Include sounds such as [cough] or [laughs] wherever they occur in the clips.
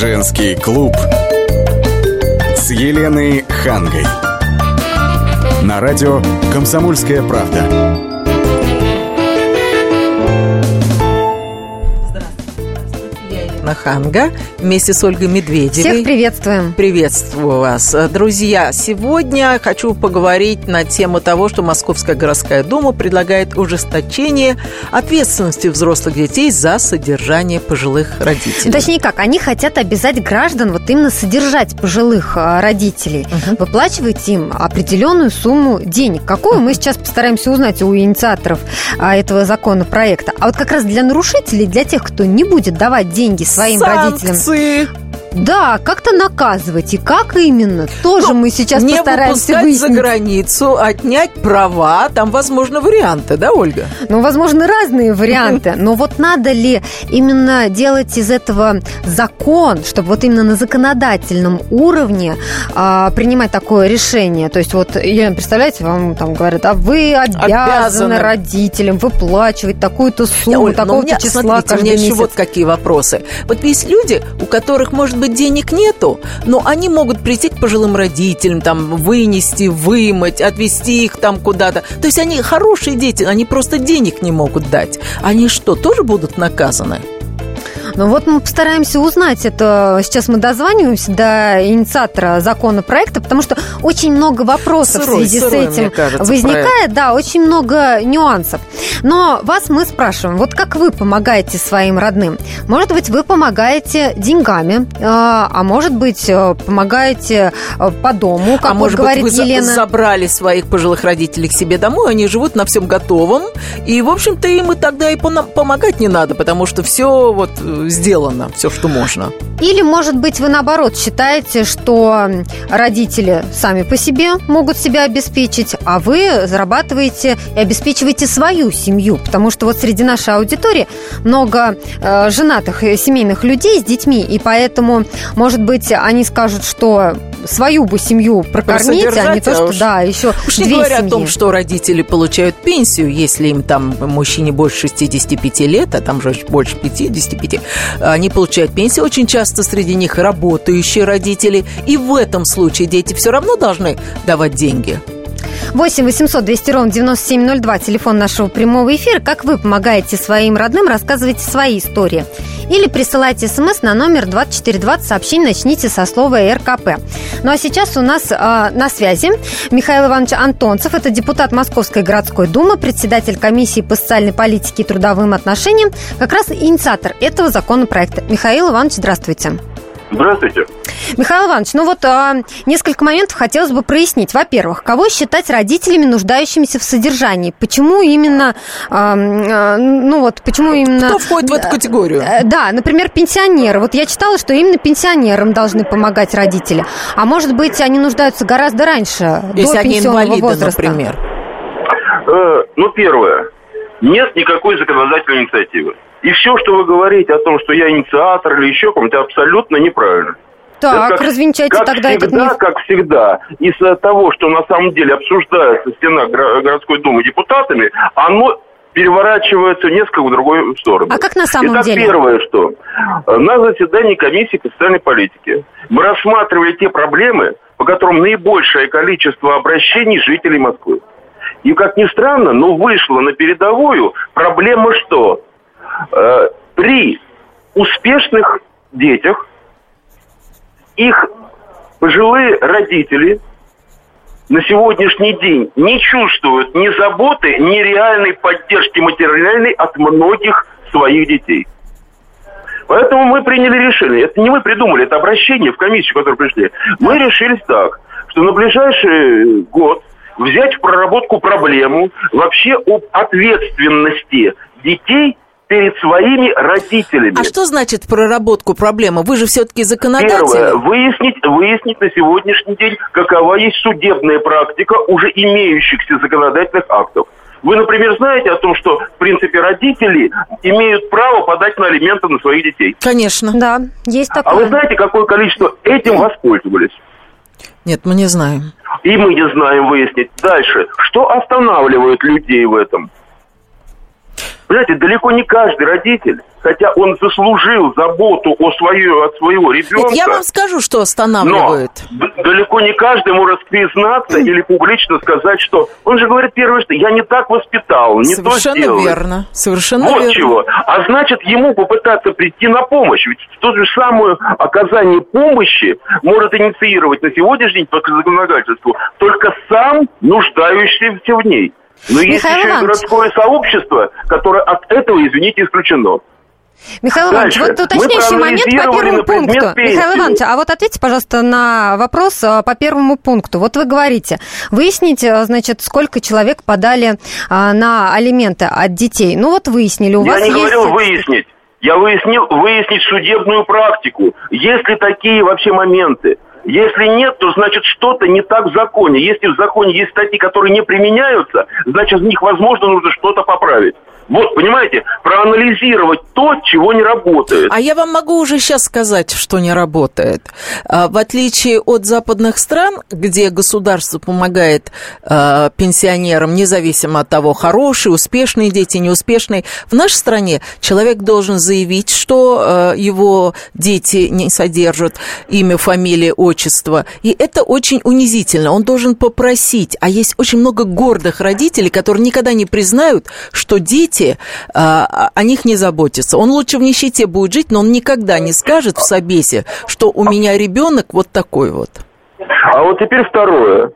Женский клуб с Еленой Хангой. На радио «Комсомольская правда». Ханга вместе с Ольгой Медведевой. Всех приветствуем. Приветствую вас. Друзья, сегодня хочу поговорить на тему того, что Московская городская дума предлагает ужесточение ответственности взрослых детей за содержание пожилых родителей. Точнее как, они хотят обязать граждан вот именно содержать пожилых а, родителей, угу. выплачивать им определенную сумму денег. Какую мы сейчас постараемся узнать у инициаторов а, этого законопроекта. А вот как раз для нарушителей, для тех, кто не будет давать деньги своим Санкции. родителям. молодцы! Да, как-то наказывать. И как именно? Тоже ну, мы сейчас не постараемся выяснить. за границу, отнять права. Там, возможно, варианты, да, Ольга? Ну, возможно, разные варианты. Но вот надо ли именно делать из этого закон, чтобы вот именно на законодательном уровне а, принимать такое решение? То есть вот, Елена, представляете, вам там говорят, а вы обязаны, обязаны. родителям выплачивать такую-то сумму, такого-то числа смотрите, каждый у меня месяц. еще вот какие вопросы. Вот есть люди, у которых, может быть, денег нету, но они могут прийти к пожилым родителям, там, вынести, вымыть, отвезти их там куда-то. То есть они хорошие дети, они просто денег не могут дать. Они что, тоже будут наказаны? Ну вот мы постараемся узнать это. Сейчас мы дозваниваемся до инициатора законопроекта, потому что очень много вопросов сырой, в связи сырой, с этим кажется, возникает. Проект. Да, очень много нюансов. Но вас мы спрашиваем, вот как вы помогаете своим родным? Может быть, вы помогаете деньгами, э, а может быть, э, помогаете э, по дому, как а может говорит быть, вы Елена. забрали своих пожилых родителей к себе домой, они живут на всем готовом, и, в общем-то, им и тогда и помогать не надо, потому что все вот сделано, все, что можно. Или, может быть, вы наоборот считаете, что родители сами по себе могут себя обеспечить, а вы зарабатываете и обеспечиваете свою семью. Потому что вот среди нашей аудитории много э, женатых семейных людей с детьми, и поэтому, может быть, они скажут, что свою бы семью прокормить, а не то, что, а уж, да, еще уж две не говоря семьи. о том, что родители получают пенсию, если им там мужчине больше 65 лет, а там же больше 55, они получают пенсию. Очень часто среди них работающие родители. И в этом случае дети все равно должны давать деньги. 8 800 200 ровно 9702, телефон нашего прямого эфира. Как вы помогаете своим родным, рассказывайте свои истории. Или присылайте смс на номер 2420, сообщение начните со слова РКП. Ну а сейчас у нас э, на связи Михаил Иванович Антонцев, это депутат Московской городской думы, председатель комиссии по социальной политике и трудовым отношениям, как раз инициатор этого законопроекта. Михаил Иванович, здравствуйте. Здравствуйте. Михаил Иванович, ну вот а, несколько моментов хотелось бы прояснить. Во-первых, кого считать родителями, нуждающимися в содержании? Почему именно, а, а, ну вот, почему именно... Кто входит в эту категорию? Э, да, например, пенсионеры. Вот я читала, что именно пенсионерам должны помогать родители. А может быть, они нуждаются гораздо раньше, Если до они пенсионного инвалиды, возраста? например. Э, ну, первое. Нет никакой законодательной инициативы. И все, что вы говорите о том, что я инициатор или еще кому-то, абсолютно неправильно. Так, как, развенчайте как тогда всегда, этот миф. Как всегда, из-за того, что на самом деле обсуждается стена городской думы депутатами, оно переворачивается несколько в другую сторону. А как на самом Итак, деле? первое, что на заседании комиссии по социальной политике мы рассматривали те проблемы, по которым наибольшее количество обращений жителей Москвы. И, как ни странно, но вышло на передовую проблема что? Э, при успешных детях их пожилые родители на сегодняшний день не чувствуют ни заботы, ни реальной поддержки материальной от многих своих детей. Поэтому мы приняли решение. Это не мы придумали, это обращение в комиссию, которую пришли. Мы решились так, что на ближайший год взять в проработку проблему вообще об ответственности детей перед своими родителями. А что значит проработку проблемы? Вы же все-таки законодатель. Первое. Выяснить, выяснить на сегодняшний день, какова есть судебная практика уже имеющихся законодательных актов. Вы, например, знаете о том, что, в принципе, родители имеют право подать на алименты на своих детей? Конечно. Да, есть такое. А вы знаете, какое количество этим воспользовались? Нет, мы не знаем. И мы не знаем выяснить. Дальше. Что останавливает людей в этом? Понимаете, далеко не каждый родитель, хотя он заслужил заботу о свое, от своего ребенка. Нет, я вам скажу, что останавливает. Но далеко не каждый может признаться [clears throat] или публично сказать, что он же говорит первое, что я не так воспитал, не Совершенно то сделал. верно. Совершенно вот верно. чего. А значит, ему попытаться прийти на помощь. Ведь то же самое оказание помощи может инициировать на сегодняшний день по законодательству только сам нуждающийся в ней. Но есть Михаил еще и Иванович. городское сообщество, которое от этого, извините, исключено. Михаил Иванович, Дальше. вот уточняющий момент по первому пункту. пенсии. Михаил Иванович, а вот ответьте, пожалуйста, на вопрос а, по первому пункту. Вот вы говорите, выяснить, а, значит, сколько человек подали а, на алименты от детей. Ну вот выяснили, у Я вас не есть... говорил выяснить. Я выяснил, выяснить судебную практику. Есть ли такие вообще моменты? Если нет, то значит что-то не так в законе. Если в законе есть статьи, которые не применяются, значит в них, возможно, нужно что-то поправить. Вот, понимаете, проанализировать то, чего не работает. А я вам могу уже сейчас сказать, что не работает. А, В отличие от западных стран, где государство помогает а, пенсионерам, независимо от того, хорошие, успешные дети, неуспешные, в нашей стране человек должен заявить, что а, его дети не содержат имя, фамилия, отчество. И это очень унизительно. Он должен попросить. А есть очень много гордых родителей, которые никогда не признают, что дети а, о них не заботятся. Он лучше в нищете будет жить, но он никогда не скажет в собесе, что у меня ребенок вот такой вот. А вот теперь второе.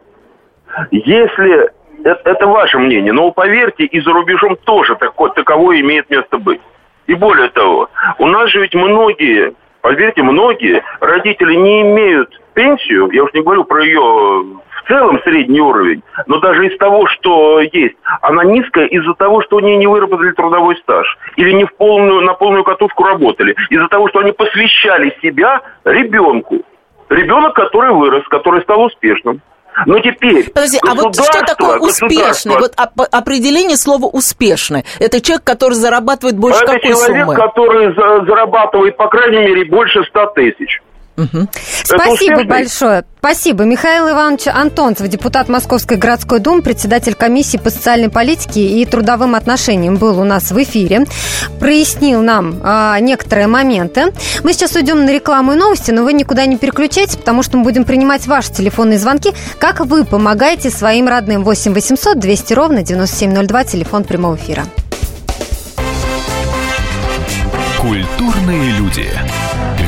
Если это, это ваше мнение, но поверьте, и за рубежом тоже такое, таковое имеет место быть. И более того, у нас же ведь многие, поверьте, многие родители не имеют пенсию, я уж не говорю про ее в целом средний уровень, но даже из того, что есть, она низкая из-за того, что они не выработали трудовой стаж или не в полную, на полную катушку работали, из-за того, что они посвящали себя ребенку. Ребенок, который вырос, который стал успешным. Но теперь Подожди, а вот что такое успешный? Вот оп- определение слова успешный. Это человек, который зарабатывает больше это какой человек, суммы? который за- зарабатывает, по крайней мере, больше 100 тысяч. Спасибо успешный? большое. Спасибо. Михаил Иванович Антонцев, депутат Московской городской думы, председатель комиссии по социальной политике и трудовым отношениям, был у нас в эфире. Прояснил нам а, некоторые моменты. Мы сейчас уйдем на рекламу и новости, но вы никуда не переключайтесь, потому что мы будем принимать ваши телефонные звонки. Как вы помогаете своим родным? 8 800 200 ровно 9702, телефон прямого эфира. Культурные люди.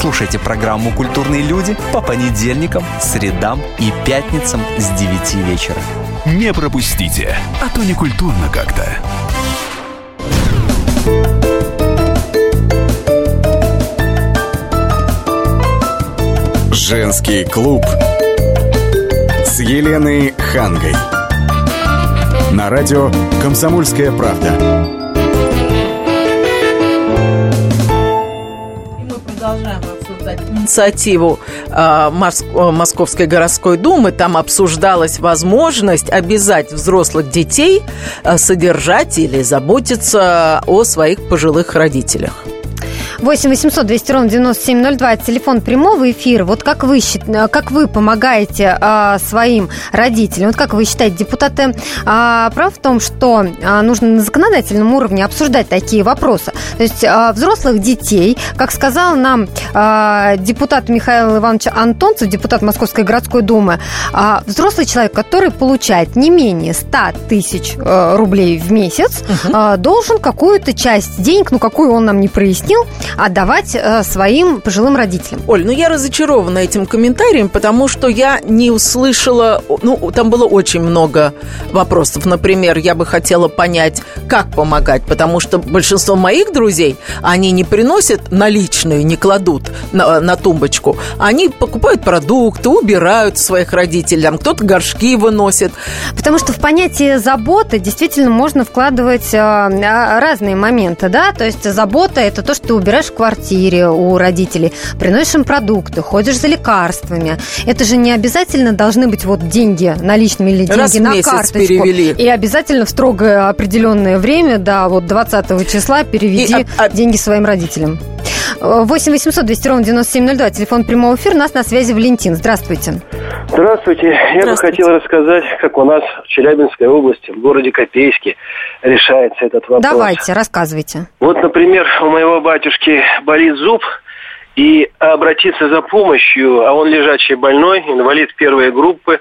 Слушайте программу «Культурные люди» по понедельникам, средам и пятницам с 9 вечера. Не пропустите, а то не культурно как-то. Женский клуб с Еленой Хангой. На радио «Комсомольская правда». Инициативу а, Московской городской думы. Там обсуждалась возможность обязать взрослых детей а, содержать или заботиться о своих пожилых родителях. 8 800 200 ровно 9702, это телефон прямого эфира. Вот как вы, э, как вы помогаете а, своим родителям? Вот как вы считаете, депутаты а, правы в том, что а, нужно на законодательном уровне обсуждать такие вопросы? То есть а, взрослых детей, как сказал нам а, депутат Михаил Иванович Антонцев, депутат Московской городской думы, а, взрослый человек, который получает не менее 100 тысяч э, рублей в месяц, а, должен какую-то часть денег, ну какую он нам не прояснил, отдавать э, своим пожилым родителям. Оль, ну я разочарована этим комментарием, потому что я не услышала, ну, там было очень много вопросов. Например, я бы хотела понять, как помогать, потому что большинство моих друзей, они не приносят наличные, не кладут на, на тумбочку, они покупают продукты, убирают своих родителей, там кто-то горшки выносит. Потому что в понятие заботы действительно можно вкладывать э, разные моменты, да, то есть забота – это то, что ты убираешь в квартире у родителей, приносишь им продукты, ходишь за лекарствами. Это же не обязательно должны быть вот деньги наличными или деньги Раз на месяц карточку. перевели. И обязательно в строгое определенное время, да, вот 20 числа переведи И, а- а- деньги своим родителям. Э, 8 800 200 ровно 9702, телефон прямого эфира. У нас на связи Валентин. Здравствуйте. Здравствуйте. Я бы хотел рассказать, как у нас в Челябинской области, в городе Копейске, решается этот вопрос. Давайте, рассказывайте. Вот, например, у моего батюшки болит зуб, и обратиться за помощью, а он лежачий больной, инвалид первой группы,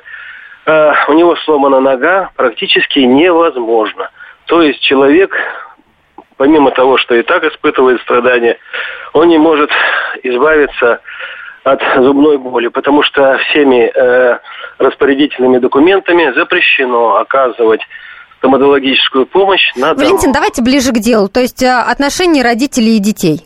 э, у него сломана нога, практически невозможно. То есть человек, помимо того, что и так испытывает страдания, он не может избавиться от зубной боли, потому что всеми э, распорядительными документами запрещено оказывать стоматологическую помощь на дому. Валентин, давайте ближе к делу. То есть э, отношения родителей и детей.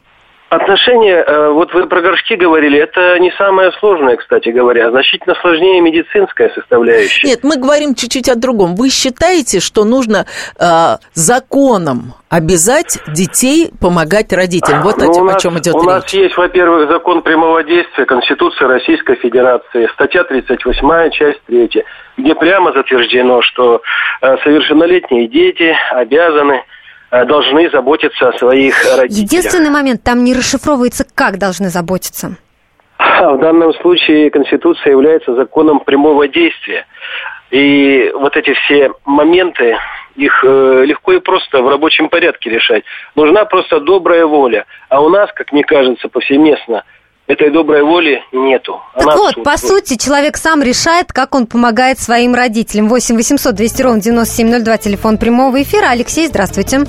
Отношения, э, вот вы про горшки говорили, это не самое сложное, кстати говоря, значительно сложнее медицинская составляющая. Нет, мы говорим чуть-чуть о другом. Вы считаете, что нужно э, законом обязать детей помогать родителям? Вот Ну, о, у чем- о нас- чем идет У нас речь. есть, во-первых, закон прямого действия Конституции Российской Федерации, статья 38, часть 3, где прямо затверждено, что э, совершеннолетние дети обязаны, должны заботиться о своих родителях. Единственный момент, там не расшифровывается, как должны заботиться. А В данном случае Конституция является законом прямого действия. И вот эти все моменты, их э, легко и просто в рабочем порядке решать. Нужна просто добрая воля. А у нас, как мне кажется, повсеместно этой доброй воли нету. Так Она вот, по сути, человек сам решает, как он помогает своим родителям. 8 800 200 ровно 9702, телефон прямого эфира. Алексей, здравствуйте.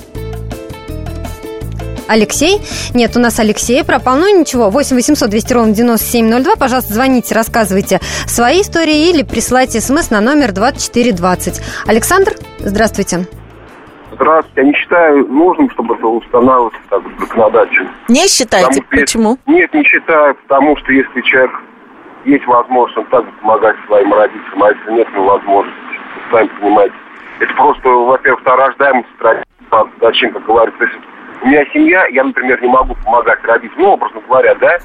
Алексей? Нет, у нас Алексей пропал. Ну ничего, 8 800 200 ровно 9702. Пожалуйста, звоните, рассказывайте свои истории или присылайте смс на номер 2420. Александр, здравствуйте. Здравствуйте. Я не считаю нужным, чтобы это устанавливать так законодательно. Не считаете? Потому Почему? если- Нет, не считаю, потому что если человек есть возможность, он также помогать своим родителям, а если нет возможности, вы сами понимаете. Это просто, во-первых, рождаемость традиция, зачем, как говорится, если у меня семья, я, например, не могу помогать родителям, ну, образно говоря, да?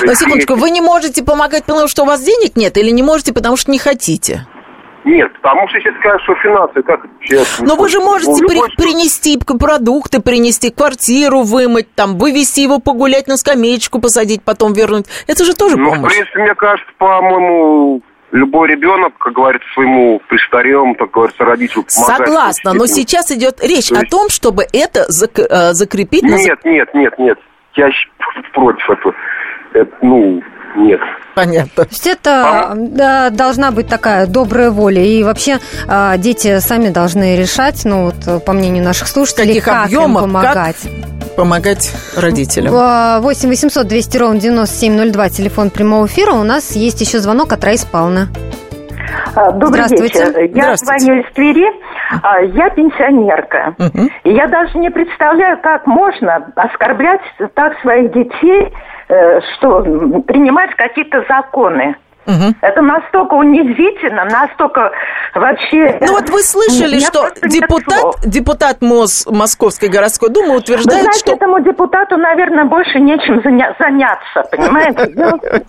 То есть секундочку, вы не можете помогать, потому что у вас денег нет, или не можете, потому что не хотите? Нет, потому что сейчас скажут, что финансы, как честно? Но вы же можете Ну, при- любой принести продукты, принести квартиру, вымыть, там, вывести его погулять на скамеечку, посадить, потом вернуть. Это же тоже Ну, в помощь. принципе, мне кажется, по-моему, любой ребенок, как говорится, своему престарелому, так говорится, родителю помогает. Согласна, но сейчас идет речь То о есть- том, чтобы это зак- э, закрепить на зак- Нет, нет, нет, нет. Я [laughs] против этого. Это, ну, нет. Понятно. То есть это да, должна быть такая добрая воля. И вообще а, дети сами должны решать, ну вот э, по мнению наших слушателей, каких как им объемах, как помогать. Помогать родителям. 8 800 200 ровно 9702, телефон прямого эфира. У нас есть еще звонок от Раисы Павловны. А, Добрый Здравствуйте. вечер. Я Здравствуйте. звоню из Твери. А, Я пенсионерка. Мгм. И я даже не представляю, как можно оскорблять так своих детей, э, что м, принимать какие-то законы. Мгм. Это настолько унизительно, настолько вообще... Ну вот вы слышали, что депутат, депутат МОЗ Московской городской думы Вы утверждает, знаете, что... этому депутату, наверное, больше нечем заня- заняться, понимаете? [laughs]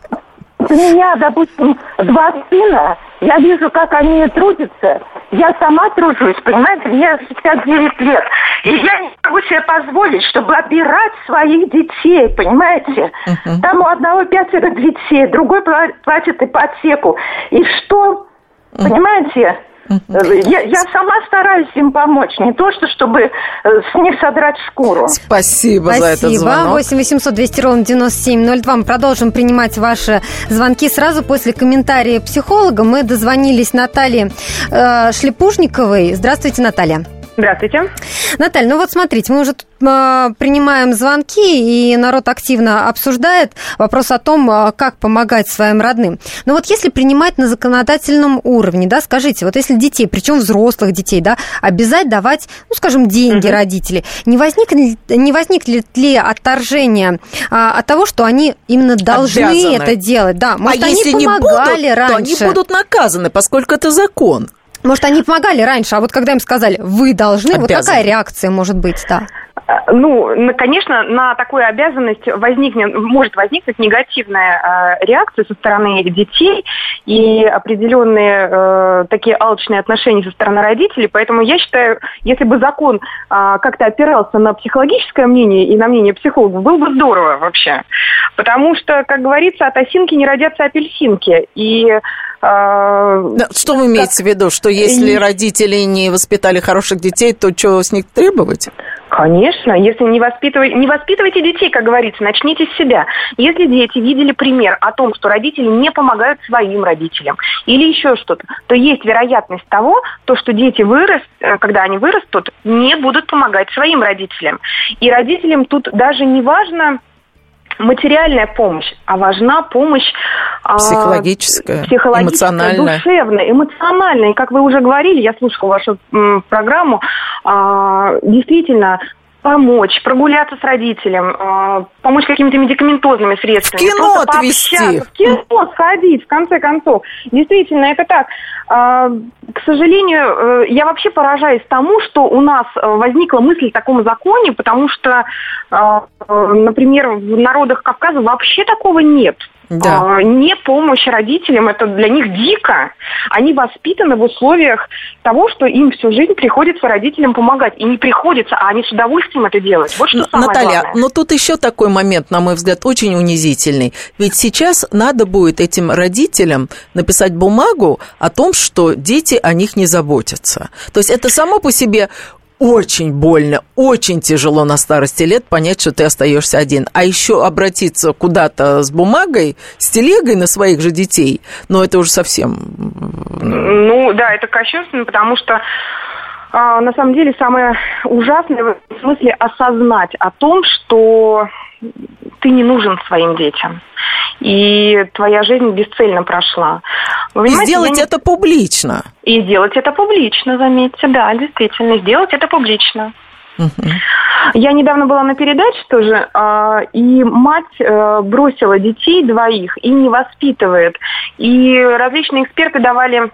У меня, допустим, два сына, я вижу, как они трудятся. Я сама тружусь, понимаете, мне 69 лет. И я не могу себе позволить, чтобы обирать своих детей, понимаете? Там у одного пятеро детей, другой пла- платит ипотеку. И что? Понимаете? Я, я сама стараюсь им помочь, не то что чтобы э, с них содрать шкуру. Спасибо, за этот Спасибо. звонок. 8 800 200 ровно 9702. Мы продолжим принимать ваши звонки сразу после комментария психолога. Мы дозвонились Наталье э, Шлепушниковой. Здравствуйте, Наталья. Здравствуйте. Наталья, ну вот смотрите, мы уже тут, э, принимаем звонки, и народ активно обсуждает вопрос о том, э, как помогать своим родным. Но вот если принимать на законодательном уровне, да, скажите, вот если детей, причем взрослых детей, да, обязать давать, ну, скажем, деньги угу. родителей, не возникнет, не возникнет ли отторжение а, от того, что они именно должны Обязаны. это делать? Да, может, а они если помогали не будут, раньше. то они будут наказаны, поскольку это закон. Может, они помогали раньше, а вот когда им сказали, вы должны, Обязаны. вот какая реакция может быть, да? Э, ну, конечно, на такую обязанность возникнет, может возникнуть негативная э, реакция со стороны детей и определенные э, такие алчные отношения со стороны родителей. Поэтому я считаю, если бы закон э, как-то опирался на психологическое мнение и на мнение психологов, было бы здорово вообще. Потому что, как говорится, от осинки не родятся апельсинки. И что вы имеете в виду, что если родители не воспитали хороших детей, то что с них требовать? Конечно, если не, воспитывай, не воспитывайте детей, как говорится, начните с себя. Если дети видели пример о том, что родители не помогают своим родителям или еще что-то, то есть вероятность того, то, что дети вырос, э, когда они вырастут, не будут помогать своим родителям. И родителям тут даже не важно, материальная помощь, а важна помощь психологическая, а, психологическая эмоциональная. душевная, эмоциональная. И как вы уже говорили, я слушала вашу программу, а, действительно, помочь, прогуляться с родителем, э, помочь какими-то медикаментозными средствами. В кино отвезти. В кино сходить, в конце концов. Действительно, это так. Э, к сожалению, э, я вообще поражаюсь тому, что у нас возникла мысль о таком законе, потому что, например, в народах Кавказа вообще такого нет. Да. А, не помощь родителям, это для них дико. Они воспитаны в условиях того, что им всю жизнь приходится родителям помогать. И не приходится, а они с удовольствием это делают. Вот что самое Наталья, главное. но тут еще такой момент, на мой взгляд, очень унизительный. Ведь сейчас надо будет этим родителям написать бумагу о том, что дети о них не заботятся. То есть это само по себе очень больно, очень тяжело на старости лет понять, что ты остаешься один. А еще обратиться куда-то с бумагой, с телегой на своих же детей, ну, это уже совсем... Ну, да, это кощунственно, потому что а, на самом деле самое ужасное в смысле осознать о том, что ты не нужен своим детям. И твоя жизнь бесцельно прошла. Вы и сделать это публично. И сделать это публично, заметьте, да, действительно, сделать это публично. Угу. Я недавно была на передаче тоже, а, и мать э, бросила детей двоих и не воспитывает. И различные эксперты давали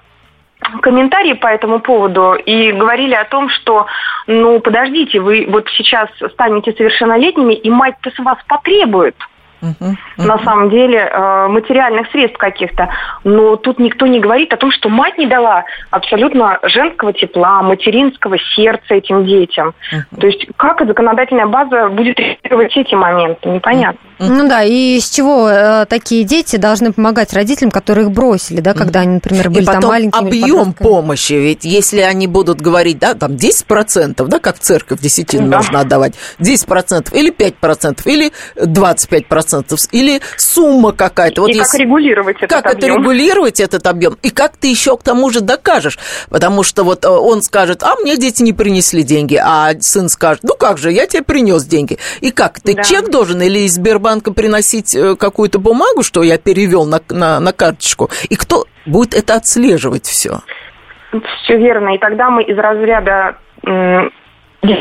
комментарии по этому поводу и говорили о том, что, ну, подождите, вы вот сейчас станете совершеннолетними, и мать-то с вас потребует – uh-huh, на самом деле э, материальных средств каких-то. Но тут никто не говорит о том, что мать не дала абсолютно женского тепла, материнского сердца этим детям. Uh-huh. То есть как законодательная база будет регулировать эти моменты, непонятно. Ну да, и с чего э, такие дети должны помогать родителям, которые их бросили, да, когда они, например, были и потом там маленькими? объем помощи, ведь если они будут говорить, да, там 10%, да, как церковь десятину да. нужно отдавать, 10% или 5% или 25%, процентов или сумма какая-то. Вот и есть, как регулировать этот как объем. это регулировать этот объем? И как ты еще к тому же докажешь? Потому что вот э, он скажет, а мне дети не принесли деньги, а сын скажет, ну как же, я тебе принес деньги. И как, ты да. чек должен или из Сбербанка приносить э, какую-то бумагу, что я перевел на, на, на карточку? И кто будет это отслеживать все? Все верно. И тогда мы из разряда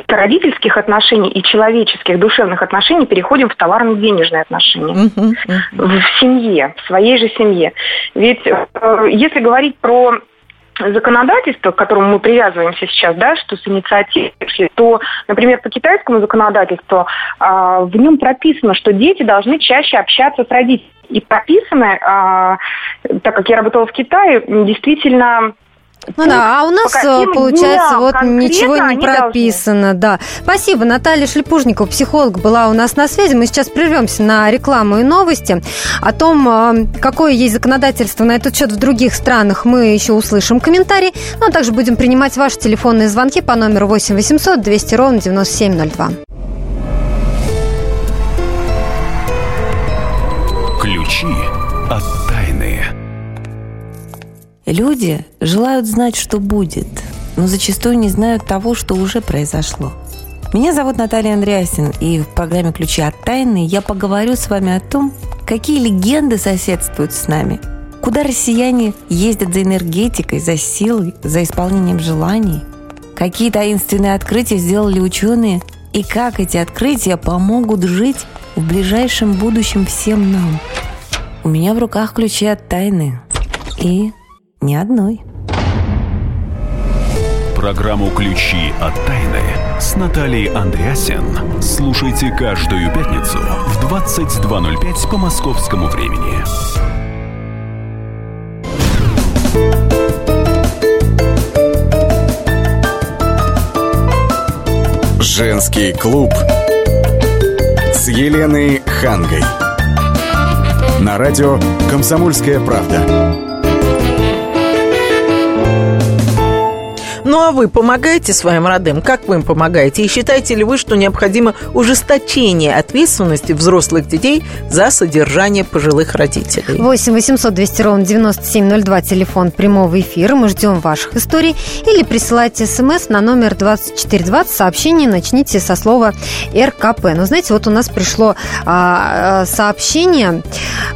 родительских отношений и человеческих душевных отношений переходим в товарно-денежные отношения. В семье, в своей же семье. Ведь э, если говорить про законодательство, к которому мы привязываемся сейчас, да, что с инициативой, то, например, по китайскому законодательству э, в нем прописано, что дети должны чаще общаться с родителями. И прописано, э, так как я работала в Китае, действительно ну да, а у нас, э, получается, вот ничего не прописано, должны. да. Спасибо, Наталья Шлепужникова, психолог, была у нас на связи. Мы сейчас прервемся на рекламу и новости. О том, э, какое есть законодательство на этот счет в других странах, мы еще услышим комментарий. Ну, а также будем принимать ваши телефонные звонки по номеру 8 800 200 ровно 9702. Ключи от. Люди желают знать, что будет, но зачастую не знают того, что уже произошло. Меня зовут Наталья Андреасин, и в программе «Ключи от тайны» я поговорю с вами о том, какие легенды соседствуют с нами, куда россияне ездят за энергетикой, за силой, за исполнением желаний, какие таинственные открытия сделали ученые и как эти открытия помогут жить в ближайшем будущем всем нам. У меня в руках ключи от тайны. И ни одной. Программу «Ключи от тайны» с Натальей Андреасен слушайте каждую пятницу в 22.05 по московскому времени. Женский клуб с Еленой Хангой. На радио «Комсомольская правда». Ну а вы помогаете своим родным? Как вы им помогаете? И считаете ли вы, что необходимо ужесточение ответственности взрослых детей за содержание пожилых родителей? 8 800 200 ровно 9702, телефон прямого эфира. Мы ждем ваших историй. Или присылайте смс на номер 2420. Сообщение начните со слова РКП. Но знаете, вот у нас пришло а, сообщение,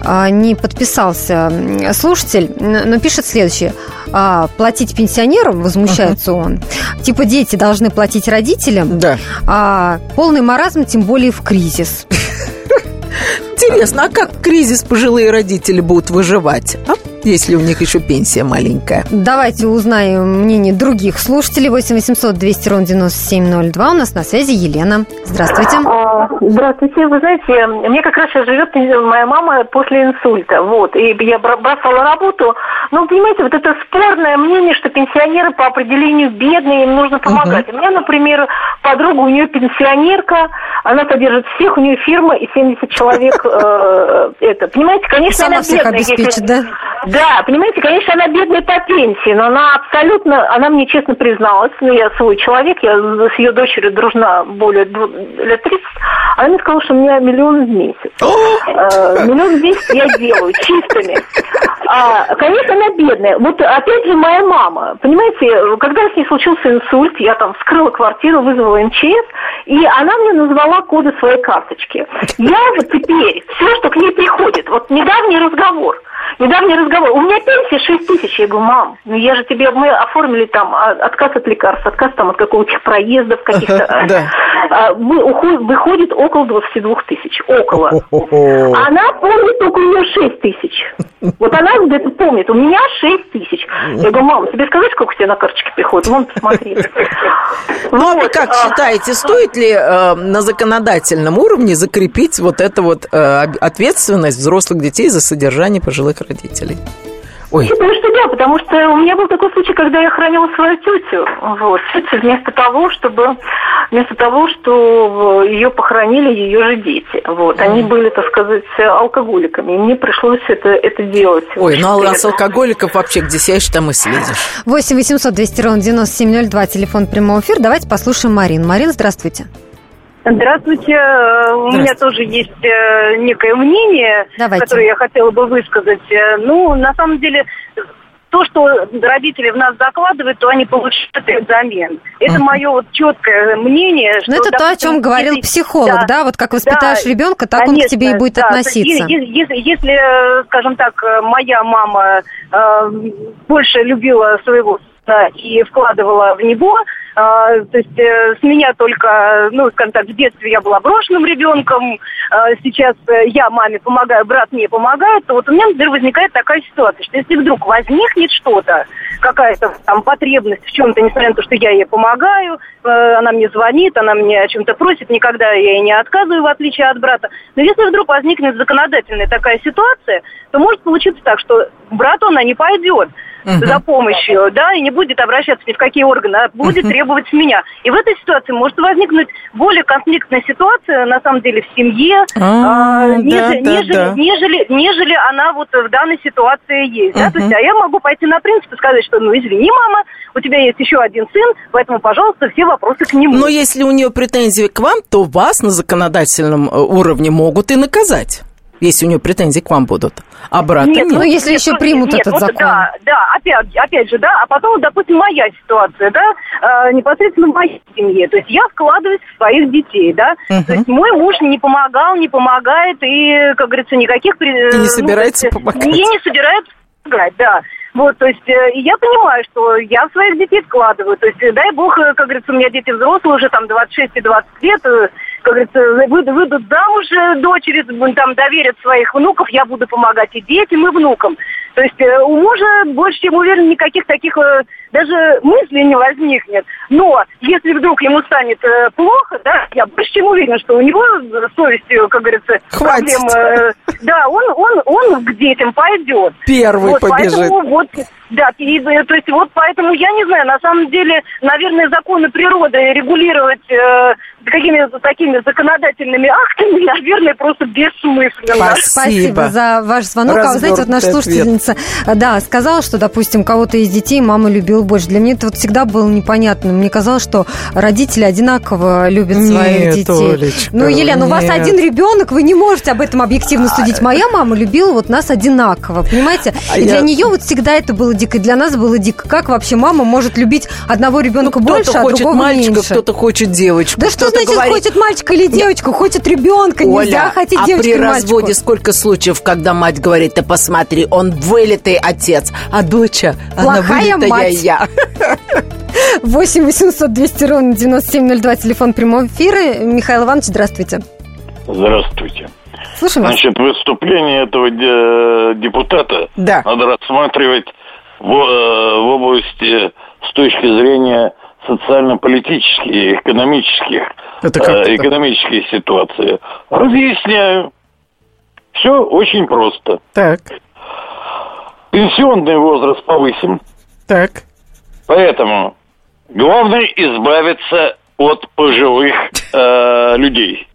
а, не подписался слушатель, но пишет следующее а, платить пенсионерам, возмущается uh-huh. он. Типа дети должны платить родителям. Да. А полный маразм, тем более в кризис. Интересно, а как в кризис пожилые родители будут выживать? А? Если у них еще пенсия маленькая. Давайте узнаем мнение других слушателей. 8 800 200 ровно 9702. У нас на связи Елена. Здравствуйте. А, здравствуйте. Вы знаете, мне как раз сейчас живет моя мама после инсульта. Вот. И я бросала работу. Ну, понимаете, вот это спорное мнение, что пенсионеры по определению бедные, им нужно помогать. Угу. У меня, например, подруга, у нее пенсионерка, она содержит всех, у нее фирма и 70 человек. Э, это, понимаете, конечно, Сама она всех бедная. обеспечит, да? Да, понимаете, конечно, она бедная по пенсии, но она абсолютно, она мне честно призналась, ну, я свой человек, я с ее дочерью дружна более лет 30, она мне сказала, что у меня миллион в месяц. Э, миллион в месяц я делаю чистыми. А, конечно, она бедная. Вот опять же моя мама, понимаете, когда с ней случился инсульт, я там вскрыла квартиру, вызвала МЧС, и она мне назвала коды своей карточки. Я вот теперь, все, что к ней приходит, вот недавний разговор – Недавний разговор. У меня пенсия 6 тысяч. Я говорю, мам, ну я же тебе, мы оформили там а, отказ от лекарств, отказ там от какого-то проездов каких-то. Да. А, выходит около 22 тысяч. Около. Она помнит только у нее 6 тысяч. Вот она где-то помнит. У меня 6 тысяч. Я говорю, мам, тебе сказать, сколько тебе на карточке приходит? Вон, посмотри. Ну, а вы как считаете, стоит ли э, на законодательном уровне закрепить вот эту вот э, ответственность взрослых детей за содержание пожилых родителей? Ой. Считаю, что да, потому что у меня был такой случай, когда я хранила свою тетю. Вот. Тетю вместо того, чтобы вместо того, что ее похоронили ее же дети. Вот. Они были, так сказать, алкоголиками. И мне пришлось это, это делать. Ой, ну а с алкоголиков вообще где сядешь, там и слезешь. 8 800 200 ровно 9702, телефон прямого эфира. Давайте послушаем Марин. Марин, здравствуйте. Здравствуйте. У меня тоже есть э, некое мнение, Давайте. которое я хотела бы высказать. Э, ну, на самом деле, то, что родители в нас закладывают, то они получают взамен. Это uh-huh. мое вот четкое мнение. Что, ну, это допустим, то, о чем говорил психолог, да, да? Вот как воспитаешь да, ребенка, так конечно, он к тебе и будет да, относиться. Если, если, если, скажем так, моя мама э, больше любила своего сына и вкладывала в него, а, то есть э, с меня только, ну, скажем так, в детстве я была брошенным ребенком, а сейчас э, я маме помогаю, брат мне помогает, то вот у меня, например, возникает такая ситуация, что если вдруг возникнет что-то, какая-то там потребность в чем-то, несмотря на то, что я ей помогаю, э, она мне звонит, она мне о чем-то просит, никогда я ей не отказываю, в отличие от брата. Но если вдруг возникнет законодательная такая ситуация, то может получиться так, что брату она не пойдет угу. за помощью, да, и не будет обращаться ни в какие органы, а будет угу. требовать с меня. И в этой ситуации может возникнуть более конфликтная ситуация, на самом деле, в семье, а, а, нежели, да, нежели, да. Нежели, нежели она вот в данной ситуации есть. Угу. Да? То есть, а я могу пойти на принцип и сказать, что, ну, извини, мама, у тебя есть еще один сын, поэтому, пожалуйста, все вопросы к нему. Но если у нее претензии к вам, то вас на законодательном э, уровне могут и наказать. Если у нее претензии к вам будут. А брата нет. Ну, если нет, еще ну, примут нет, этот вот, закон. Да, да, опять, опять же, да, а потом, допустим, моя ситуация, да, э, непосредственно в моей семье. То есть я вкладываюсь в своих детей, да. Мгм. То есть мой муж не помогал, не помогает, и, как говорится, никаких... при- И не ну, собирается то есть, помогать. И не собирается помогать, да. Вот, то есть, э, и я понимаю, что я в своих детей вкладываю. То есть, э, дай бог, э, как говорится, у меня дети взрослые, уже там 26 и 20 лет, э, как говорится, вы- выйдут замуж э, дочери, там, доверят своих внуков, я буду помогать и детям, и внукам. То есть э, у мужа, больше чем уверен, никаких таких э, даже мыслей не возникнет. Но если вдруг ему станет плохо, да, я больше чем уверен, что у него совестью, как говорится, Хватит. проблем, э, да, он, он, он к детям пойдет. Первый вот, побежит. Поэтому вот, да, и, то есть вот поэтому я не знаю, на самом деле, наверное, законы природы регулировать э, какими-то такими законодательными актами, [laughs] наверное, просто бессмысленно. Спасибо за ваш звонок. А вы знаете, вот наша ответ. слушательница, да, сказала, что, допустим, кого-то из детей мама любила больше. Для меня это вот всегда было непонятно. Мне казалось, что родители одинако любят своих Нет, детей. Олечка, ну, Елена, у вас нет. один ребенок, вы не можете об этом объективно судить. Моя мама любила вот нас одинаково, понимаете? А И для я- нее вот всегда это было дико, и для нас было дико. Как вообще мама может любить одного ребенка больше, Ну, Кто-то а хочет другого мальчика, меньше? кто-то хочет девочку. Да что значит говорит, хочет мальчика или девочку? Хочет ребенка. Нельзя Оля, хотеть а девочку при или мальчику. разводе сколько случаев, когда мать говорит, ты посмотри, он вылитый отец, а доча, она Плохая вылитая мать. я. 8 800 200 ровно 9702, телефон прямого эфира. Михаил Иванович, здравствуйте. Здравствуйте. Слушаем. Значит, выступление этого де- депутата Да. надо рассматривать в, э, в области с точки зрения социально-политических и экономических, Это как э, это? экономической ситуации. Разъясняю. Все очень просто. Так, Пенсионный возраст повысим, так. поэтому главное избавиться от пожилых э, людей,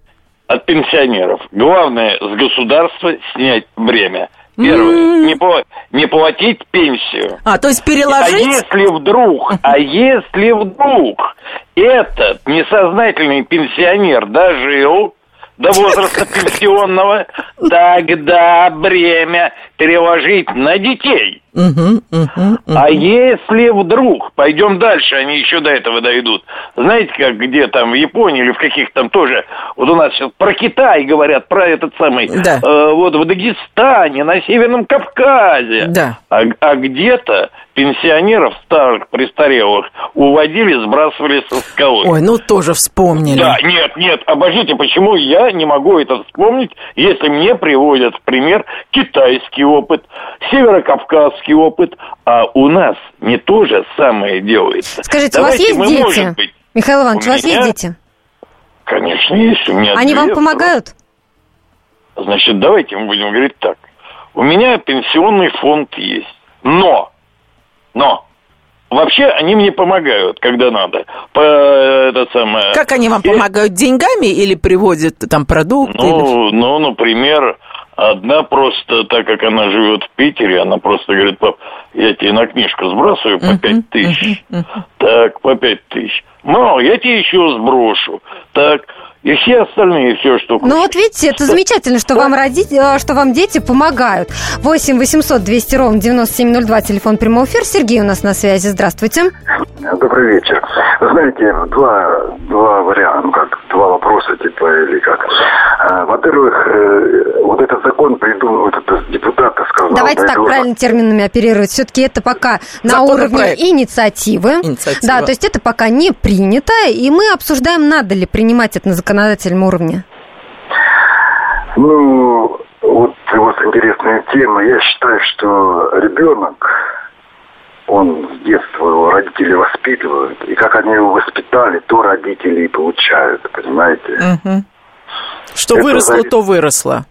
от пенсионеров. Главное с государства снять бремя. Первое, не, по- не платить пенсию. А, то есть А переложить? если вдруг, а если вдруг этот несознательный пенсионер дожил до возраста [laughs] пенсионного, тогда бремя переложить на детей. Мгм, мгм, мгм. А если вдруг, пойдем дальше, они еще до этого дойдут. Знаете, как где там в Японии или в каких там тоже, вот у нас сейчас про Китай говорят, про этот самый, Да. э, вот в Дагестане, на Северном Кавказе. Да. А, а где-то пенсионеров старых, престарелых уводили, сбрасывали со скалы. Ой, ну тоже вспомнили. Да, нет, нет, обождите, почему я не могу это вспомнить, если мне приводят в пример китайский опыт, северокавказский опыт, а у нас не то же самое делается. Скажите, Давайте у вас есть дети? быть, Михаил Иванович, у, У вас меня есть дети? конечно, есть у меня Они вам помогают? Значит, давайте мы будем говорить так. У меня пенсионный фонд есть, но, но, вообще они мне помогают, когда надо. По, это самое, Как они вам И- помогают? Деньгами или приводят там продукты? или- Ну, ну, например, одна просто, так как она живет в Питере, она просто говорит, пап, я тебе на книжку сбрасываю по пять тысяч. Так, по пять тысяч. Мало, я тебе еще сброшу. Так, и все остальные, все, что Ну вот видите, это замечательно, что вам, родители, э, что вам дети помогают. 8 800 200 ровно 9702, телефон прямого эфира. Сергей у нас на связи. Здравствуйте. Добрый вечер. Вы знаете, два, два варианта, ну как, два вопроса, типа, или как. А, Во-первых, э, вот этот закон придумал, вот этот депутат сказал. Давайте так правильно терминами оперировать. Все-таки это пока на уровне инициативы. Инициатива. Да, то есть это пока не принято, и мы обсуждаем, надо ли принимать это на законодательном уровне. Ну, вот, вот интересная тема. Я считаю, что ребенок, он с детства его родители воспитывают. И как они его воспитали, то родители и получают, понимаете? Мгм. Что Это выросло, зависит- то выросло.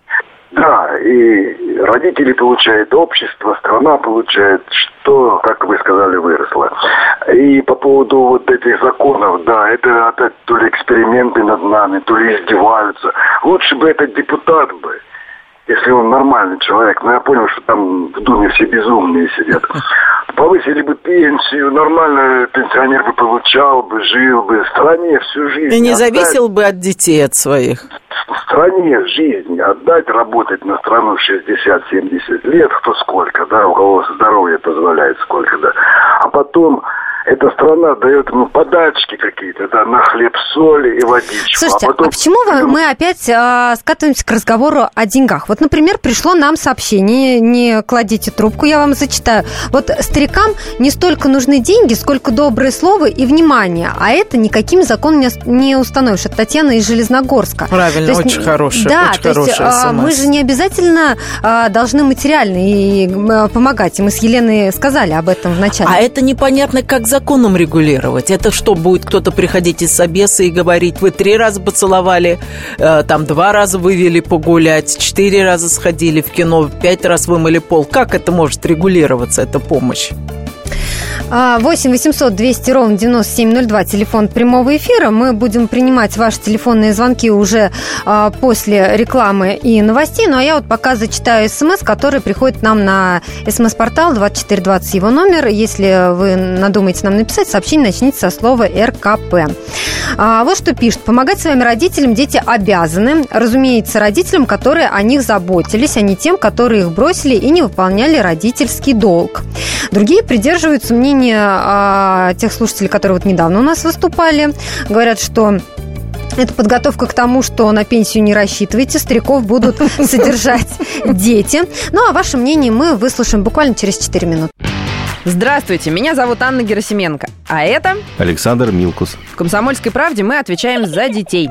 Да, и родители получают общество, страна получает, что, как вы сказали, выросло. И по поводу вот этих законов, да, это опять то ли эксперименты над нами, то ли издеваются. Лучше бы этот депутат бы, если он нормальный человек, но я понял, что там в Думе все безумные сидят. Повысили бы пенсию, нормально пенсионер бы получал бы, жил бы в стране всю жизнь. И не Оставить- зависел бы от детей от своих. стране жизнь отдать, работать на страну 60-70 лет, кто сколько, да, у кого здоровье позволяет сколько, да. А потом эта страна дает ему подачки какие-то, да, на хлеб, соль и водичку. А Слушайте, а, потом... а почему вы, мы опять э, скатываемся к разговору о деньгах? Вот, например, пришло нам сообщение, не кладите трубку, я вам зачитаю. Вот старикам не столько нужны деньги, сколько добрые слова и внимание, а это никаким законом не, не установишь. Это Татьяна из Железногорска. Правильно, есть, очень хорошая, Да, очень то есть а, мы же не обязательно а, должны материально и а, помогать. И мы с Еленой сказали об этом в начале. А это непонятно, как за законом регулировать. Это что, будет кто-то приходить из собеса и говорить, вы три раза поцеловали, э, там два раза вывели погулять, четыре раза сходили в кино, пять раз вымыли пол. Как это может регулироваться, эта помощь? 8 800 200 ровно 9702, телефон прямого эфира. Мы будем принимать ваши телефонные звонки уже а, после рекламы и новостей. Ну, а я вот пока зачитаю смс, который приходит нам на смс-портал 2420, его номер. Если вы надумаете нам написать, сообщение начните со слова РКП. А, вот что пишет. Помогать своим родителям дети обязаны. Разумеется, родителям, которые о них заботились, а не тем, которые их бросили и не выполняли родительский долг. Другие придерживаются мнения мнение а, тех слушателей, которые вот недавно у нас выступали. Говорят, что это подготовка к тому, что на пенсию не рассчитывайте, стариков будут [laughs] содержать дети. Ну, а ваше мнение мы выслушаем буквально через 4 минуты. Здравствуйте, меня зовут Анна Герасименко, а это... Александр Милкус. В «Комсомольской правде» мы отвечаем за детей.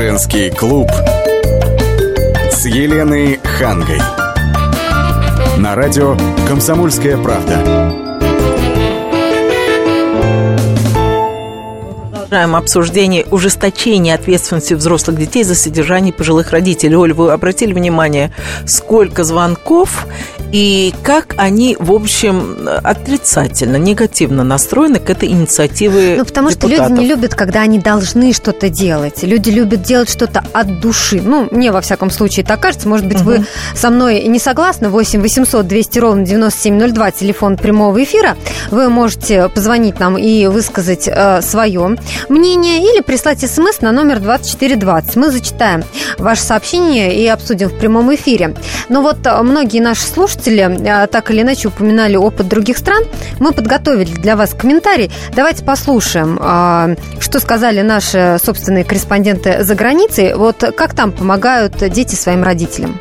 Женский клуб с Еленой Хангой. На радио «Комсомольская правда». Продолжаем обсуждение ужесточения ответственности взрослых детей за содержание пожилых родителей. Оль, вы обратили внимание, сколько звонков и как они, в общем, отрицательно, негативно настроены к этой инициативе Ну, потому депутатов. что люди не любят, когда они должны что-то делать. Люди любят делать что-то от души. Ну, мне, во всяком случае, так кажется. Может быть, угу. вы со мной не согласны. 8 800 200 ровно 9702, телефон прямого эфира. Вы можете позвонить нам и высказать э, свое мнение или прислать смс на номер 2420. Мы зачитаем ваше сообщение и обсудим в прямом эфире. Но вот э, многие наши слушатели слушатели а, так или иначе упоминали опыт других стран. Мы подготовили для вас комментарий. Давайте послушаем, а, что сказали наши собственные корреспонденты за границей. Вот как там помогают дети своим родителям.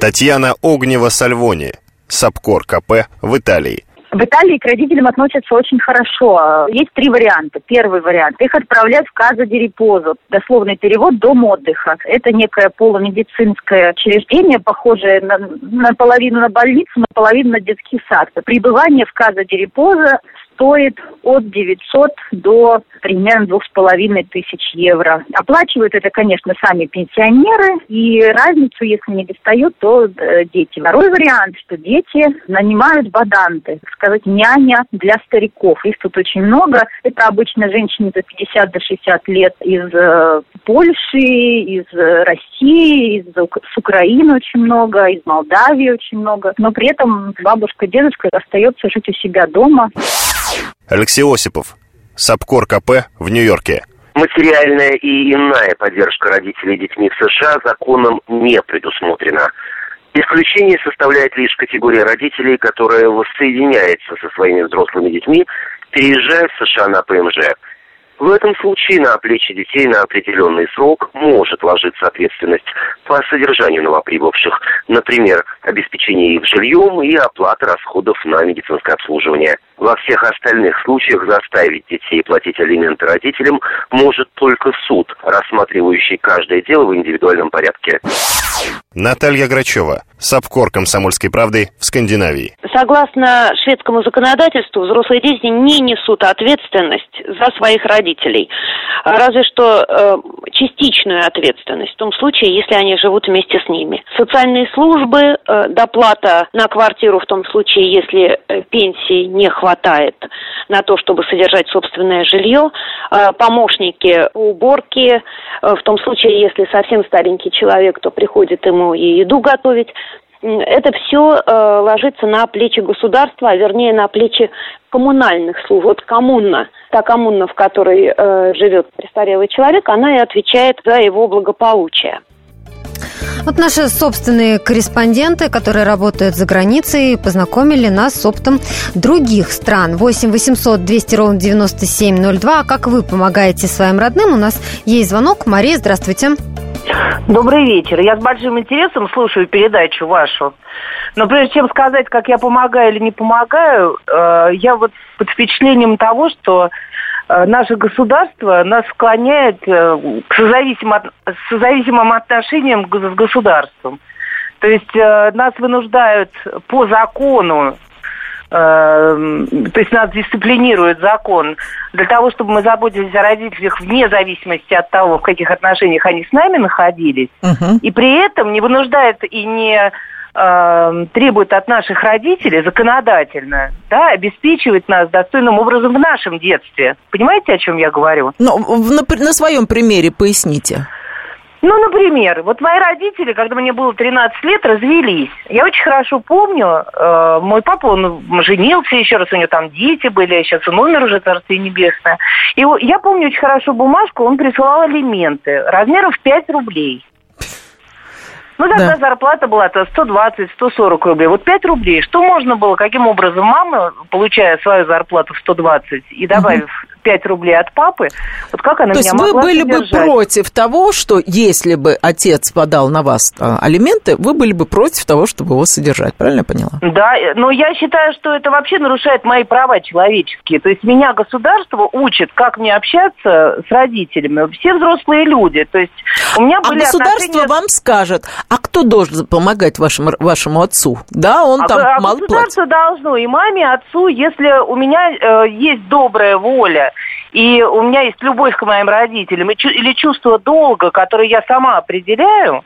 Татьяна Огнева-Сальвони, САПКОР КП в Италии. В Италии к родителям относятся очень хорошо. Есть три варианта. Первый вариант. Их отправляют в Каза Дерипозу. Дословный перевод «дом отдыха». Это некое полумедицинское учреждение, похожее на, наполовину на больницу, наполовину на детский сад. Пребывание в Каза Дерипоза стоит от 900 до примерно двух с половиной тысяч евро. Оплачивают это, конечно, сами пенсионеры, и разницу, если не достают, то э, дети. Второй вариант, что дети нанимают баданты, так сказать, няня для стариков. Их тут очень много. Это обычно женщины за 50 до 60 лет из э, Польши, из э, России, из с Украины очень много, из Молдавии очень много. Но при этом бабушка, дедушка остается жить у себя дома. Алексей Осипов, САПКОР КП в Нью-Йорке. Материальная и иная поддержка родителей детьми в США законом не предусмотрена. Исключение составляет лишь категория родителей, которая воссоединяется со своими взрослыми детьми, переезжая в США на ПМЖ. В этом случае на плечи детей на определенный срок может ложиться ответственность по содержанию новоприбывших, например, обеспечение их жильем и оплата расходов на медицинское обслуживание – Во всех остальных случаях заставить детей платить алименты родителям может только суд, рассматривающий каждое дело в индивидуальном порядке. Наталья Грачева, САПКОР «Комсомольской правды» в Скандинавии. Согласно шведскому законодательству, взрослые дети не несут ответственность за своих родителей. Разве что э, частичную ответственность, в том случае, если они живут вместе с ними. Социальные службы, э, доплата на квартиру в том случае, если э, пенсии не хватает на то, чтобы содержать собственное жилье, э, помощники по уборке, э, в том случае, если совсем старенький человек, то приходит ему и еду готовить. Это все э, ложится на плечи государства, а вернее на плечи коммунальных служб. Вот коммуна, та коммуна, в которой живет престарелый человек, она и отвечает за его благополучие. Вот наши собственные корреспонденты, которые работают за границей, познакомили нас с опытом других стран. 8 800 200 ровно 9702. А как вы помогаете своим родным? У нас есть звонок. Мария, здравствуйте. Добрый вечер. Я с большим интересом слушаю передачу вашу. Но прежде чем сказать, как я помогаю или не помогаю, э, я вот под впечатлением того, что наше государство нас склоняет э, к созависимым, созависимым отношениям с государством. То есть нас вынуждают по закону то есть нас дисциплинирует закон для того, чтобы мы заботились о родителях вне зависимости от того, в каких отношениях они с нами находились, uh-huh. и при этом не вынуждает и не э, требует от наших родителей законодательно да, обеспечивать нас достойным образом в нашем детстве. Понимаете, о чем я говорю? Ну, на, на своем примере поясните. Ну, например, вот мои родители, когда мне было 13 лет, развелись. Я очень хорошо помню, э, мой папа, он женился еще раз, у него там дети были, сейчас он умер уже, Царствие Небесное. И я помню очень хорошо бумажку, он присылал алименты размером в 5 рублей. Ну, тогда да. зарплата была 120-140 рублей. Вот 5 рублей. Что можно было, каким образом мама, получая свою зарплату в 120 и добавив угу. 5 рублей от папы, вот как она То меня есть могла вы были содержать? бы против того, что если бы отец подал на вас а, алименты, вы были бы против того, чтобы его содержать, правильно я поняла? Да, но я считаю, что это вообще нарушает мои права человеческие. То есть меня государство учит, как мне общаться с родителями. Все взрослые люди. То есть у меня а были государство отношения... вам скажет, а кто должен помогать вашему, вашему отцу? Да, он а, там а мало государство платит. должно и маме, и отцу, если у меня э, есть добрая воля, и у меня есть любовь к моим родителям, или чувство долга, которое я сама определяю,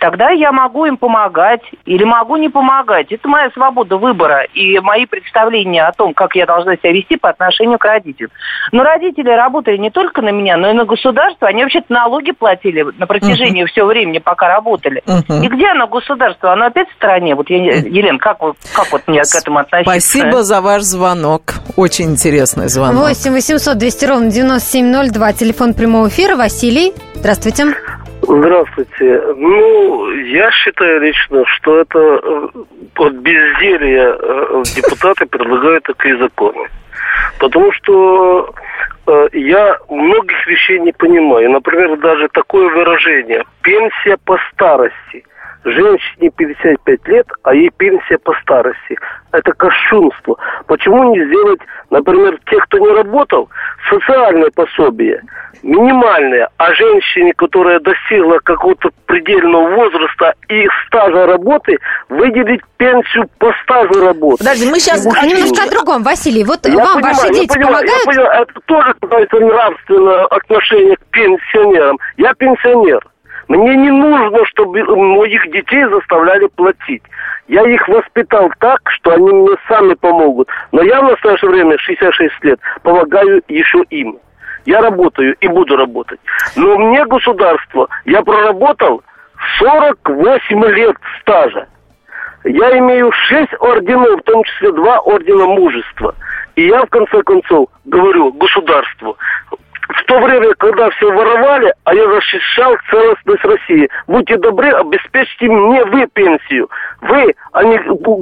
тогда я могу им помогать или могу не помогать. Это моя свобода выбора и мои представления о том, как я должна себя вести по отношению к родителям. Но родители работали не только на меня, но и на государство. Они вообще-то налоги платили на протяжении uh-huh. всего времени, пока работали. Uh-huh. И где оно государство? Оно опять в стране. Вот, я, Елена, как, вы, как вот мне к этому относиться? Спасибо за ваш звонок. Очень интересный звонок. 8 800 200 ровно 9702. Телефон прямого эфира. Василий, здравствуйте. Здравствуйте. Ну, я считаю лично, что это э, от безделья э, депутаты предлагают такие законы. Потому что э, я многих вещей не понимаю. Например, даже такое выражение «пенсия по старости». Женщине 55 лет, а ей пенсия по старости. Это кощунство. Почему не сделать, например, тех, кто не работал, социальное пособие – минимальная, а женщине, которая достигла какого-то предельного возраста и стажа работы, выделить пенсию по стажу работы. Подожди, мы сейчас а немножко о другом. Василий, вот я вам понимаю, ваши дети понимаю, помогают? Я понимаю, это тоже какое-то нравственное отношение к пенсионерам. Я пенсионер. Мне не нужно, чтобы моих детей заставляли платить. Я их воспитал так, что они мне сами помогут. Но я в настоящее время, 66 лет, помогаю еще им. Я работаю и буду работать. Но мне государство, я проработал 48 лет стажа. Я имею 6 орденов, в том числе 2 ордена мужества. И я, в конце концов, говорю государству, в то время, когда все воровали, а я защищал целостность России. Будьте добры, обеспечьте мне вы пенсию. вы, а не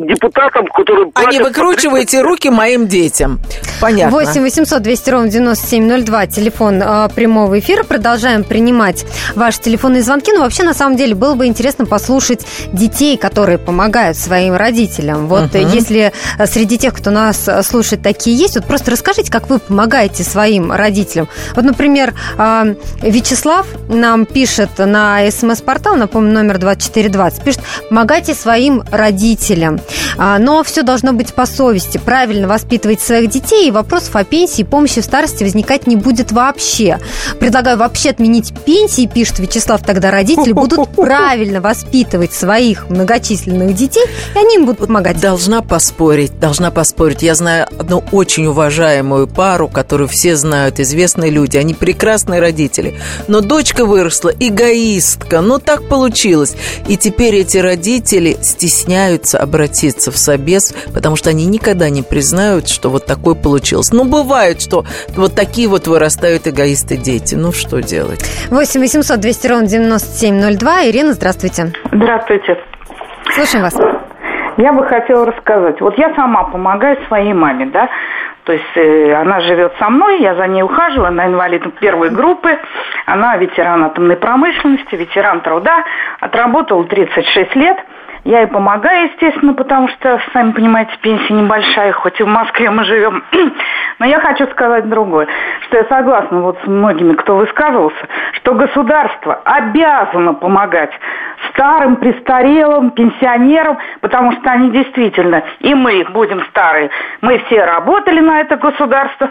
депутатам, которые... А не выкручиваете руки моим детям. Понятно. 8 800 200 ровно 9702, телефон э, прямого эфира. Продолжаем принимать ваши телефонные звонки. Но вообще, на самом деле, было бы интересно послушать детей, которые помогают своим родителям. Вот uh-huh. если среди тех, кто нас слушает, такие есть, вот просто расскажите, как вы помогаете своим родителям. Вот, например, э, Вячеслав нам пишет на смс-портал, напомню, номер 2420, пишет, помогайте своим родителям. А, но все должно быть по совести. Правильно воспитывать своих детей, и вопросов о пенсии и помощи в старости возникать не будет вообще. Предлагаю вообще отменить пенсии, пишет Вячеслав, тогда родители будут [laughs] правильно воспитывать своих многочисленных детей, и они им будут помогать. Должна поспорить, должна поспорить. Я знаю одну очень уважаемую пару, которую все знают, известные люди. Они прекрасные родители. Но дочка выросла эгоистка. Ну, так получилось. И теперь эти родители стесняются обратиться в собес, потому что они никогда не признают, что вот такое получилось. Ну, бывает, что вот такие вот вырастают эгоисты дети. Ну, что делать? 8 800 200 ровно 9702. Ирина, здравствуйте. Здравствуйте. Слушаем вас. Я бы хотела рассказать. Вот я сама помогаю своей маме, да. То есть э, она живет со мной, я за ней ухаживаю, она инвалид первой группы, она ветеран атомной промышленности, ветеран труда, отработала 36 лет – я ей помогаю, естественно, потому что, сами понимаете, пенсия небольшая, хоть и в Москве мы живем. [clears throat] Но я хочу сказать другое, что я согласна вот с многими, кто высказывался, что государство обязано помогать старым, престарелым, пенсионерам, потому что они действительно, и мы будем старые, мы все работали на это государство,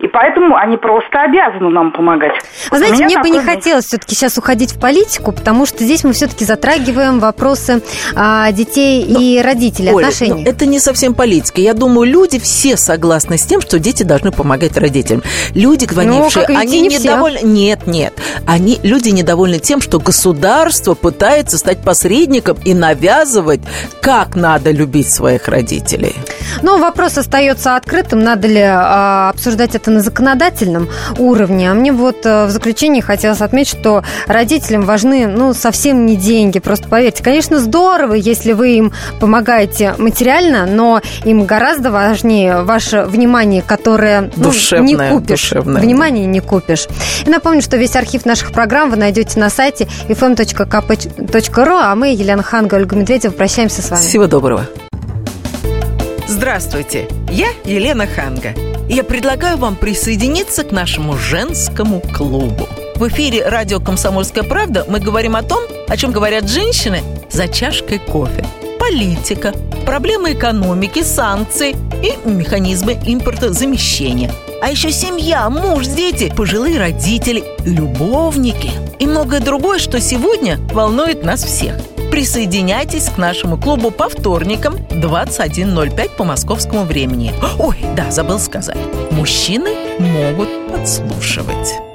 и поэтому они просто обязаны нам помогать. Вы знаете, мне бы не хотелось все-таки сейчас уходить в политику, потому что здесь мы все-таки затрагиваем вопросы а, детей но, и родителей, Оля, отношений. это не совсем политика. Я думаю, люди все согласны с тем, что дети должны помогать родителям. Люди, звонившие, ну, они не недовольны... Все. Нет, нет. Они, люди недовольны тем, что государство пытается стать посредником и навязывать, как надо любить своих родителей. Но вопрос остается открытым. Надо ли а, обсуждать это это на законодательном уровне. А мне вот э, в заключении хотелось отметить, что родителям важны, ну, совсем не деньги. Просто поверьте, конечно, здорово, если вы им помогаете материально, но им гораздо важнее ваше внимание, которое ну, не купишь. Душевное. Внимание не купишь. И напомню, что весь архив наших программ вы найдете на сайте fm.kp.ru, а мы, Елена Ханга, Ольга Медведева, прощаемся с вами. Всего доброго. Здравствуйте, я Елена Ханга. Я предлагаю вам присоединиться к нашему женскому клубу. В эфире радио «Комсомольская правда» мы говорим о том, о чем говорят женщины за чашкой кофе. Политика, проблемы экономики, санкции и механизмы импортозамещения. А еще семья, муж, дети, пожилые родители, любовники и многое другое, что сегодня волнует нас всех – Присоединяйтесь к нашему клубу по вторникам 21.05 по московскому времени. Ой, да, забыл сказать. Мужчины могут подслушивать.